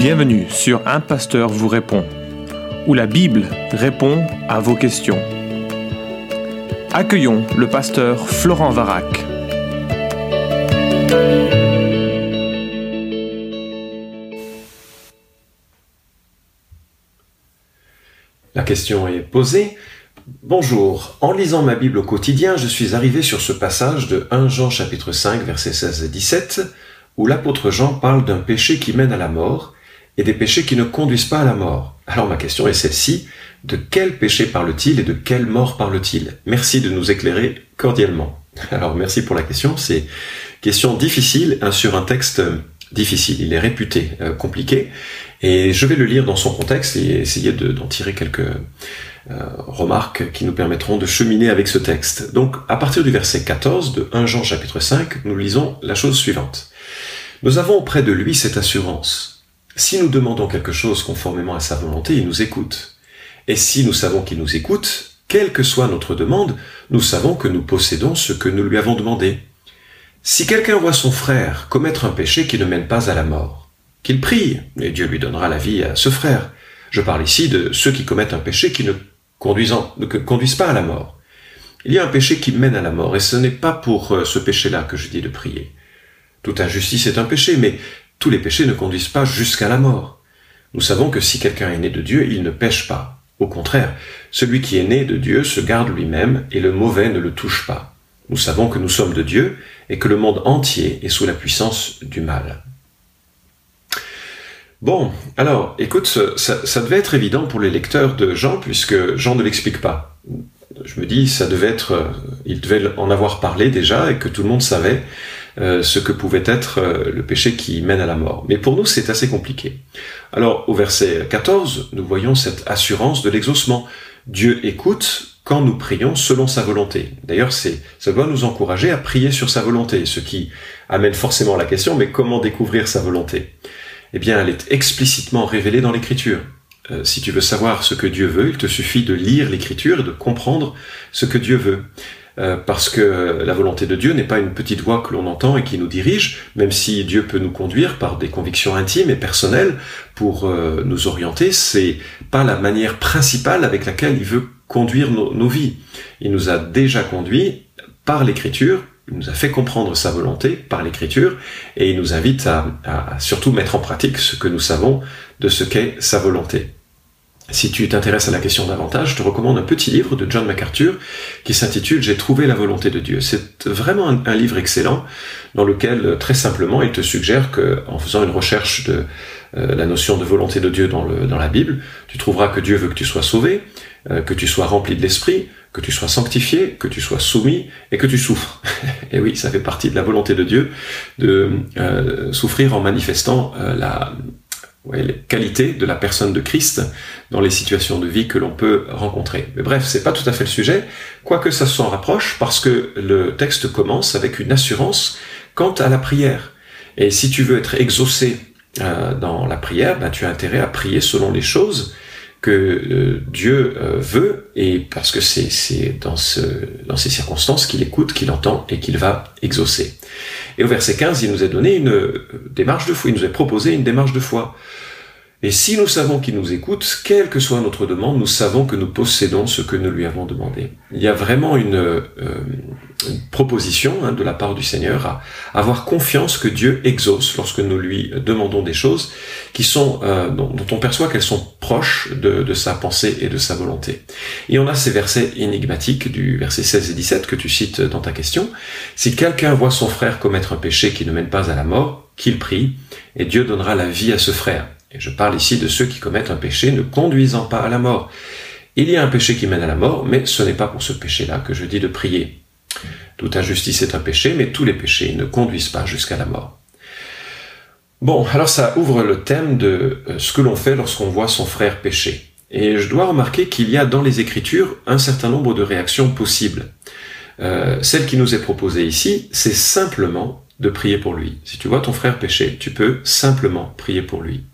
Bienvenue sur Un Pasteur vous répond, où la Bible répond à vos questions. Accueillons le pasteur Florent Varac. La question est posée. Bonjour, en lisant ma Bible au quotidien, je suis arrivé sur ce passage de 1 Jean chapitre 5 versets 16 et 17 où l'apôtre Jean parle d'un péché qui mène à la mort et des péchés qui ne conduisent pas à la mort. Alors ma question est celle-ci, de quel péché parle-t-il et de quelle mort parle-t-il? Merci de nous éclairer cordialement. Alors merci pour la question, c'est question difficile hein, sur un texte difficile, il est réputé euh, compliqué, et je vais le lire dans son contexte et essayer d'en tirer quelques euh, remarques qui nous permettront de cheminer avec ce texte. Donc à partir du verset 14 de 1 Jean chapitre 5, nous lisons la chose suivante. Nous avons auprès de lui cette assurance. Si nous demandons quelque chose conformément à sa volonté, il nous écoute. Et si nous savons qu'il nous écoute, quelle que soit notre demande, nous savons que nous possédons ce que nous lui avons demandé. Si quelqu'un voit son frère commettre un péché qui ne mène pas à la mort, qu'il prie, et Dieu lui donnera la vie à ce frère. Je parle ici de ceux qui commettent un péché qui ne conduisent, ne conduisent pas à la mort. Il y a un péché qui mène à la mort, et ce n'est pas pour euh, ce péché-là que je dis de prier. Toute injustice est un péché, mais tous les péchés ne conduisent pas jusqu'à la mort. Nous savons que si quelqu'un est né de Dieu, il ne pêche pas. Au contraire, celui qui est né de Dieu se garde lui-même et le mauvais ne le touche pas. Nous savons que nous sommes de Dieu et que le monde entier est sous la puissance du mal. Bon, alors, écoute, ça, ça, devait être évident pour les lecteurs de Jean, puisque Jean ne l'explique pas. Je me dis, ça devait être, il devait en avoir parlé déjà et que tout le monde savait. Euh, ce que pouvait être euh, le péché qui mène à la mort. Mais pour nous, c'est assez compliqué. Alors, au verset 14, nous voyons cette assurance de l'exaucement. Dieu écoute quand nous prions selon sa volonté. D'ailleurs, c'est, ça doit nous encourager à prier sur sa volonté, ce qui amène forcément la question, mais comment découvrir sa volonté? Eh bien, elle est explicitement révélée dans l'écriture. Euh, si tu veux savoir ce que Dieu veut, il te suffit de lire l'écriture et de comprendre ce que Dieu veut. Euh, parce que la volonté de Dieu n'est pas une petite voix que l'on entend et qui nous dirige, même si Dieu peut nous conduire par des convictions intimes et personnelles pour euh, nous orienter, c'est pas la manière principale avec laquelle il veut conduire nos, vies. Il nous a déjà conduits par l'écriture, il nous a fait comprendre sa volonté par l'écriture, et il nous invite à, à surtout mettre en pratique ce que nous savons de ce qu'est sa volonté. Si tu t'intéresses à la question davantage, je te recommande un petit livre de John MacArthur qui s'intitule J'ai trouvé la volonté de Dieu. C'est vraiment un, livre excellent dans lequel très simplement il te suggère que en faisant une recherche de euh, la notion de volonté de Dieu dans, la Bible, tu trouveras que Dieu veut que tu sois sauvé, euh, que tu sois rempli de l'esprit, que tu sois sanctifié, que tu sois soumis et que tu souffres. et oui, ça fait partie de la volonté de Dieu de euh, souffrir en manifestant la ouais, les qualités de la personne de Christ dans les situations de vie que l'on peut rencontrer. Mais bref, c'est pas tout à fait le sujet, quoique ça s'en rapproche, parce que le texte commence avec une assurance quant à la prière. Et si tu veux être exaucé euh, dans la prière, ben, tu as intérêt à prier selon les choses que euh, Dieu euh, veut, et parce que c'est dans, ce, dans ces circonstances qu'il écoute, qu'il entend et qu'il va exaucer. Et au verset 15, il nous a donné une euh, démarche de foi, il nous a proposé une démarche de foi. Et si nous savons qu'il nous écoute, quelle que soit notre demande, nous savons que nous possédons ce que nous lui avons demandé. Il y a vraiment une, euh, proposition hein, de la part du Seigneur à avoir confiance que Dieu exauce lorsque nous lui demandons des choses qui sont euh, dont, on perçoit qu'elles sont proches de, de, sa pensée et de sa volonté. Et on a ces versets énigmatiques du verset 16 et 17 que tu cites dans ta question. Si quelqu'un voit son frère commettre un péché qui ne mène pas à la mort, qu'il prie, et Dieu donnera la vie à ce frère. Et je parle ici de ceux qui commettent un péché ne conduisant pas à la mort. Il y a un péché qui mène à la mort, mais ce n'est pas pour ce péché-là que je dis de prier. Toute injustice est un péché, mais tous les péchés ne conduisent pas jusqu'à la mort. Bon, alors ça ouvre le thème de euh, ce que l'on fait lorsqu'on voit son frère pécher. Et je dois remarquer qu'il y a dans les Écritures un certain nombre de réactions possibles. Euh, celle qui nous est proposée ici, c'est simplement de prier pour lui. Si tu vois ton frère pécher, tu peux simplement prier pour lui.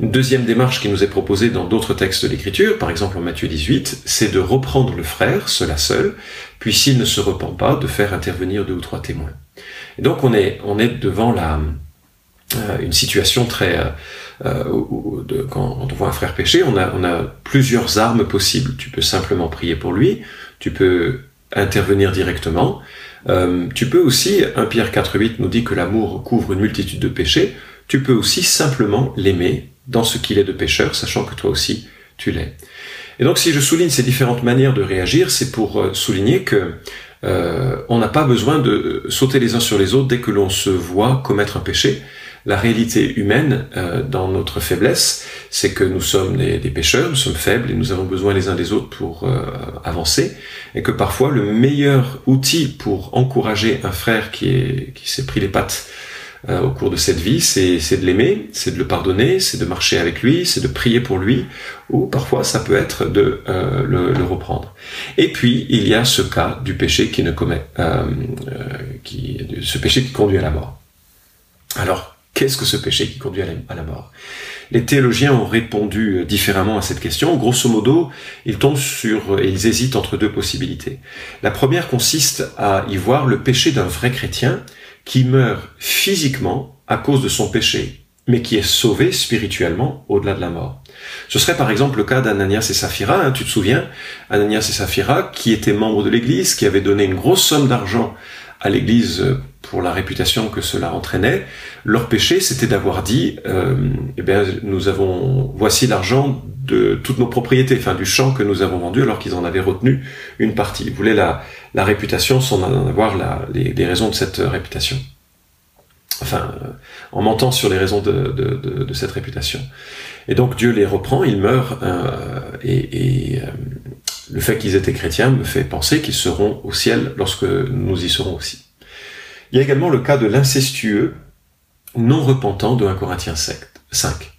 Une deuxième démarche qui nous est proposée dans d'autres textes de l'Écriture, par exemple en Matthieu 18, c'est de reprendre le frère, cela seul, puis s'il ne se repent pas, de faire intervenir deux ou trois témoins. Et donc on est, on est devant la, une situation très de, quand, on voit un frère pécher, on a, on a plusieurs armes possibles. Tu peux simplement prier pour lui, tu peux intervenir directement. Tu peux aussi, 1 Pierre 4.8 nous dit que l'amour couvre une multitude de péchés, tu peux aussi simplement l'aimer dans ce qu'il est de pécheur, sachant que toi aussi tu l'es. Et donc si je souligne ces différentes manières de réagir, c'est pour euh, souligner que euh, on n'a pas besoin de sauter les uns sur les autres dès que l'on se voit commettre un péché. La réalité humaine euh, dans notre faiblesse, c'est que nous sommes des, pécheurs, nous sommes faibles et nous avons besoin les uns des autres pour avancer, et que parfois le meilleur outil pour encourager un frère qui est qui s'est pris les pattes euh, au cours de cette vie, c'est de l'aimer, c'est de le pardonner, c'est de marcher avec lui, c'est de prier pour lui, ou parfois ça peut être de euh, le, le, reprendre. Et puis il y a ce cas du péché qui ne commet, euh, euh qui, ce péché qui conduit à la mort. Alors qu'est-ce que ce péché qui conduit à la, mort? Les théologiens ont répondu différemment à cette question. Grosso modo, ils tombent sur et ils hésitent entre deux possibilités. La première consiste à y voir le péché d'un vrai chrétien qui meurt physiquement à cause de son péché, mais qui est sauvé spirituellement au-delà de la mort. Ce serait par exemple le cas d'Ananias et Saphira, hein, tu te souviens, Ananias et Saphira, qui étaient membres de l'Église, qui avaient donné une grosse somme d'argent à l'Église euh, pour la réputation que cela entraînait. Leur péché, c'était d'avoir dit, euh, eh bien, nous avons, voici l'argent de toutes nos propriétés, enfin du champ que nous avons vendu, alors qu'ils en avaient retenu une partie. Ils voulaient la, la réputation sans en avoir la, les, les, raisons de cette réputation. Enfin, euh, en mentant sur les raisons de, de, de, de, cette réputation. Et donc Dieu les reprend, ils meurent, euh, et, et euh, le fait qu'ils étaient chrétiens me fait penser qu'ils seront au ciel lorsque nous y serons aussi. Il y a également le cas de l'incestueux non repentant de 1 Corinthiens 5.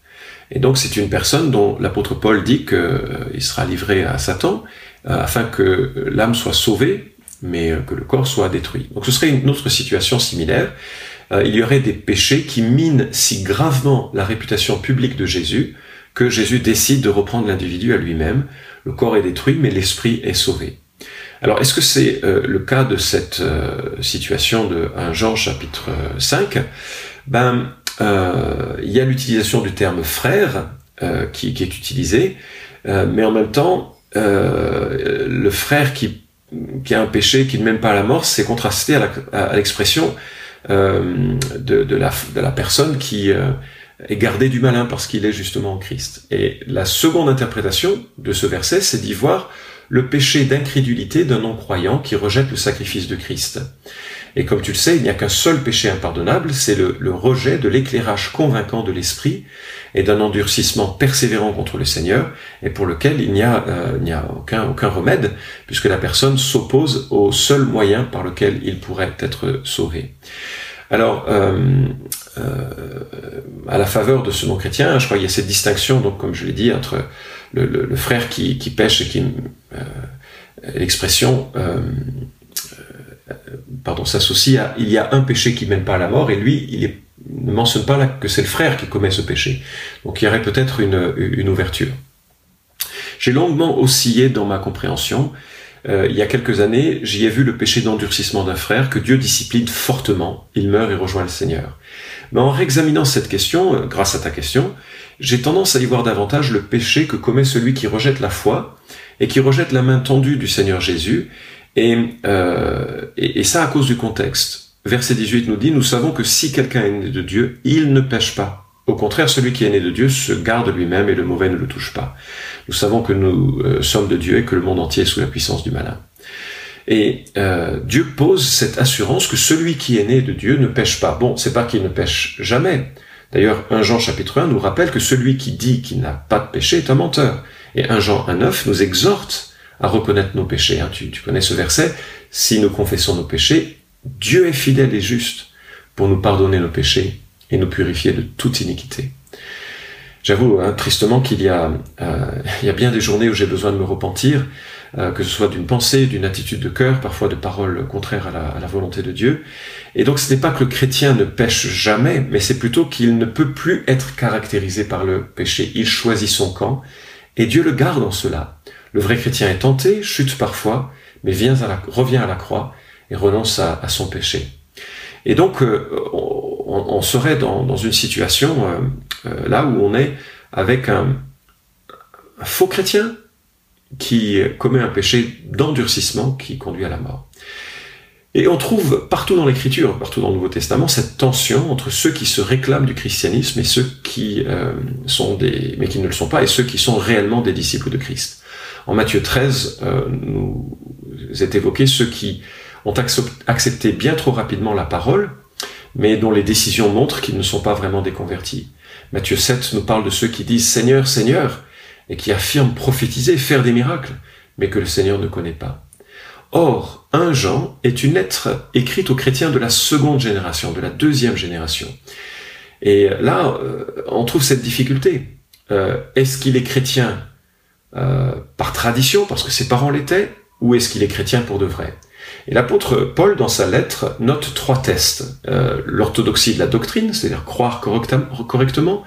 Et donc c'est une personne dont l'apôtre Paul dit qu'il euh, sera livré à Satan euh, afin que l'âme soit sauvée, mais euh, que le corps soit détruit. Donc ce serait une autre situation similaire. il y aurait des péchés qui minent si gravement la réputation publique de Jésus que Jésus décide de reprendre l'individu à lui-même. Le corps est détruit, mais l'esprit est sauvé. Alors, est-ce que c'est le cas de cette situation de 1 Jean chapitre 5 Ben, euh, il y a l'utilisation du terme frère euh, qui, est utilisé, euh, mais en même temps, le frère qui, qui a un péché qui ne mène pas à la mort, c'est contrasté à l'expression de la personne qui est gardé du malin parce qu'il est justement en Christ. Et la seconde interprétation de ce verset, c'est d'y voir le péché d'incrédulité d'un non-croyant qui rejette le sacrifice de Christ. Et comme tu le sais, il n'y a qu'un seul péché impardonnable, c'est le, rejet de l'éclairage convaincant de l'esprit et d'un endurcissement persévérant contre le Seigneur, et pour lequel il n'y a, euh, aucun, aucun remède, puisque la personne s'oppose au seul moyen par lequel il pourrait être sauvé. Alors, euh, euh, à la faveur de ce non-chrétien, je crois qu'il y a cette distinction, donc comme je l'ai dit, entre le, frère qui, pêche et qui... l'expression pardon, s'associe à il y a un péché qui mène pas à la mort et lui, il ne mentionne pas que c'est le frère qui commet ce péché. Donc il y aurait peut-être une ouverture. J'ai longuement oscillé dans ma compréhension. Euh, il y a quelques années, j'y ai vu le péché d'endurcissement d'un frère que Dieu discipline fortement. Il meurt et rejoint le Seigneur. Mais en réexaminant cette question, euh, grâce à ta question, j'ai tendance à y voir davantage le péché que commet celui qui rejette la foi et qui rejette la main tendue du Seigneur Jésus euh, et, et, ça à cause du contexte. Verset 18 nous dit, nous savons que si quelqu'un est né de Dieu, il ne pêche pas. Au contraire, celui qui est né de Dieu se garde lui-même et le mauvais ne le touche pas. Nous savons que nous euh, sommes de Dieu et que le monde entier est sous la puissance du malin. Et euh, Dieu pose cette assurance que celui qui est né de Dieu ne pêche pas. Bon, c'est pas qu'il ne pêche jamais. D'ailleurs, 1 Jean chapitre 1 nous rappelle que celui qui dit qu'il n'a pas de péché est un menteur. Et 1 Jean 1.9 nous exhorte à reconnaître nos péchés. Hein. Tu, connais ce verset. Si nous confessons nos péchés, Dieu est fidèle et juste pour nous pardonner nos péchés et nous purifier de toute iniquité. J'avoue hein, tristement qu'il y a, euh, y a bien des journées où j'ai besoin de me repentir, euh, que ce soit d'une pensée, d'une attitude de cœur, parfois de paroles contraires à la, volonté de Dieu. Et donc ce n'est pas que le chrétien ne pêche jamais, mais c'est plutôt qu'il ne peut plus être caractérisé par le péché. Il choisit son camp, et Dieu le garde en cela. Le vrai chrétien est tenté, chute parfois, mais revient à la croix et renonce à, son péché. Et donc, euh, on, serait dans, une situation là où on est avec un, faux chrétien qui commet un péché d'endurcissement qui conduit à la mort. Et on trouve partout dans l'Écriture, partout dans le Nouveau Testament, cette tension entre ceux qui se réclament du christianisme et ceux qui euh, sont des, mais qui ne le sont pas, et ceux qui sont réellement des disciples de Christ. En Matthieu 13, euh, nous est évoqué ceux qui ont accepté bien trop rapidement la parole, mais dont les décisions montrent qu'ils ne sont pas vraiment des convertis. Matthieu 7 nous parle de ceux qui disent Seigneur, Seigneur, et qui affirment prophétiser, faire des miracles, mais que le Seigneur ne connaît pas. Or, 1 Jean est une lettre écrite aux chrétiens de la seconde génération, de la deuxième génération. Et là, euh, on trouve cette difficulté. Euh, est-ce qu'il est chrétien euh, par tradition, parce que ses parents l'étaient, ou est-ce qu'il est chrétien pour de vrai? Et l'apôtre Paul, dans sa lettre, note trois tests. L'orthodoxie de la doctrine, c'est-à-dire croire correctement,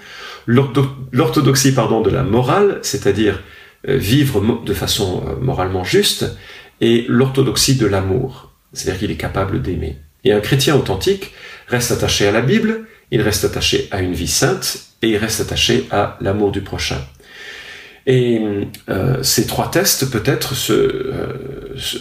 l'orthodoxie pardon de la morale, c'est-à-dire vivre de façon moralement juste, et l'orthodoxie de l'amour, c'est-à-dire qu'il est capable d'aimer. Et un chrétien authentique reste attaché à la Bible, il reste attaché à une vie sainte, et il reste attaché à l'amour du prochain. Et euh, ces trois tests peut-être se, euh,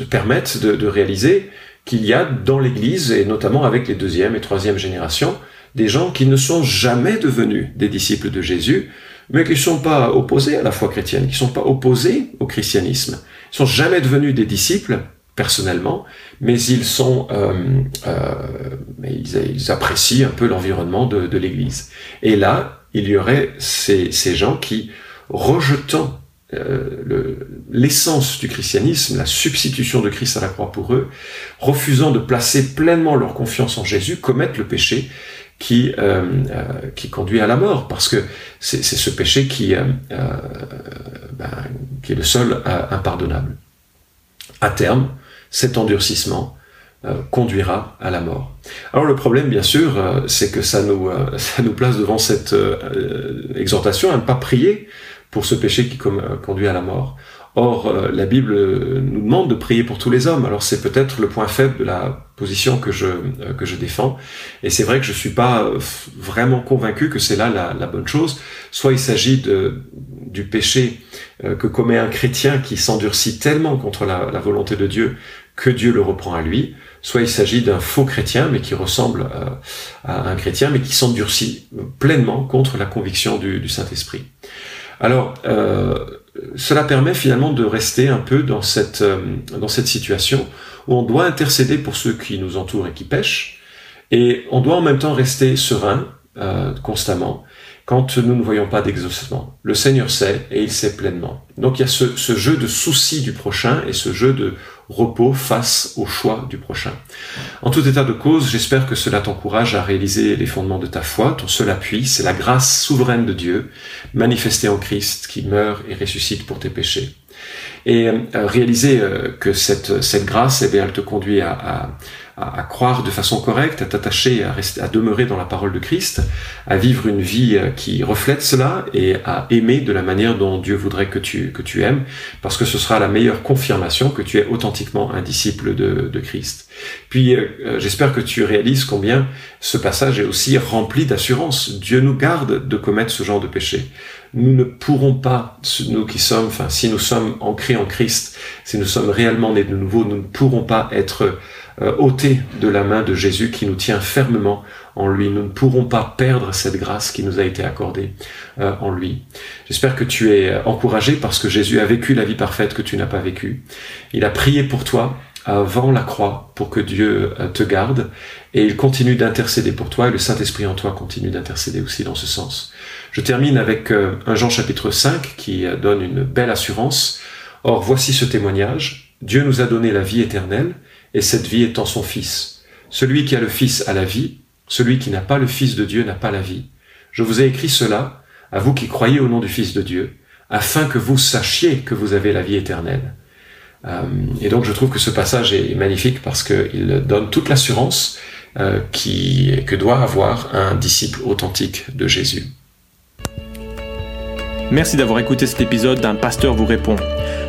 permettent de, réaliser qu'il y a dans l'Église, et notamment avec les deuxième et troisième générations, des gens qui ne sont jamais devenus des disciples de Jésus, mais qui ne sont pas opposés à la foi chrétienne, qui ne sont pas opposés au christianisme, ils sont jamais devenus des disciples personnellement, mais ils sont, euh, euh, ils, apprécient un peu l'environnement de, l'Église. Et là, il y aurait ces, gens qui, rejetant euh, l'essence du christianisme, la substitution de Christ à la croix pour eux, refusant de placer pleinement leur confiance en Jésus, commettent le péché qui euh, euh, qui conduit à la mort parce que c'est ce péché qui ben, qui est le seul impardonnable. À terme, cet endurcissement conduira à la mort. Alors le problème, bien sûr, c'est que ça nous ça nous place devant cette exhortation à ne pas prier pour ce péché qui conduit à la mort. Or, euh, la Bible nous demande de prier pour tous les hommes. Alors c'est peut-être le point faible de la position que je euh, que je défends. Et c'est vrai que je suis pas euh, vraiment convaincu que c'est là la, bonne chose. Soit il s'agit du péché que commet un chrétien qui s'endurcit tellement contre la, volonté de Dieu que Dieu le reprend à lui. Soit il s'agit d'un faux chrétien, mais qui ressemble à un chrétien, mais qui s'endurcit pleinement contre la conviction du, du Saint-Esprit. Alors, cela permet finalement de rester un peu dans cette, euh, dans cette situation où on doit intercéder pour ceux qui nous entourent et qui pêchent, et on doit en même temps rester serein euh, constamment quand nous ne voyons pas d'exaucement. Le Seigneur sait et il sait pleinement. Donc il y a ce, ce jeu de souci du prochain et ce jeu de repos face au choix du prochain. En tout état de cause, j'espère que cela t'encourage à réaliser les fondements de ta foi. Ton seul appui, c'est la grâce souveraine de Dieu, manifestée en Christ, qui meurt et ressuscite pour tes péchés. Et euh, réaliser euh, que cette, cette grâce, eh bien, elle te conduit à, à à, croire de façon correcte, à t'attacher, à, rester, à demeurer dans la parole de Christ, à vivre une vie euh, qui reflète cela et à aimer de la manière dont Dieu voudrait que tu, que tu aimes, parce que ce sera la meilleure confirmation que tu es authentiquement un disciple de, de Christ. Puis euh, euh, j'espère que tu réalises combien ce passage est aussi rempli d'assurance. Dieu nous garde de commettre ce genre de péché nous ne pourrons pas, nous qui sommes, enfin, si nous sommes ancrés en Christ, si nous sommes réellement nés de nouveau, nous ne pourrons pas être ôté de la main de Jésus qui nous tient fermement en lui. Nous ne pourrons pas perdre cette grâce qui nous a été accordée euh, en lui. J'espère que tu es encouragé parce que Jésus a vécu la vie parfaite que tu n'as pas vécue. Il a prié pour toi avant la croix pour que Dieu euh, te garde et il continue d'intercéder pour toi et le Saint-Esprit en toi continue d'intercéder aussi dans ce sens. Je termine avec un Jean chapitre 5 qui donne une belle assurance. Or voici ce témoignage. Dieu nous a donné la vie éternelle et cette vie étant son Fils. Celui qui a le Fils a la vie, celui qui n'a pas le Fils de Dieu n'a pas la vie. Je vous ai écrit cela, à vous qui croyez au nom du Fils de Dieu, afin que vous sachiez que vous avez la vie éternelle. Euh, et donc je trouve que ce passage est magnifique parce qu'il donne toute l'assurance euh, que doit avoir un disciple authentique de Jésus. Merci d'avoir écouté cet épisode d'un pasteur vous répond.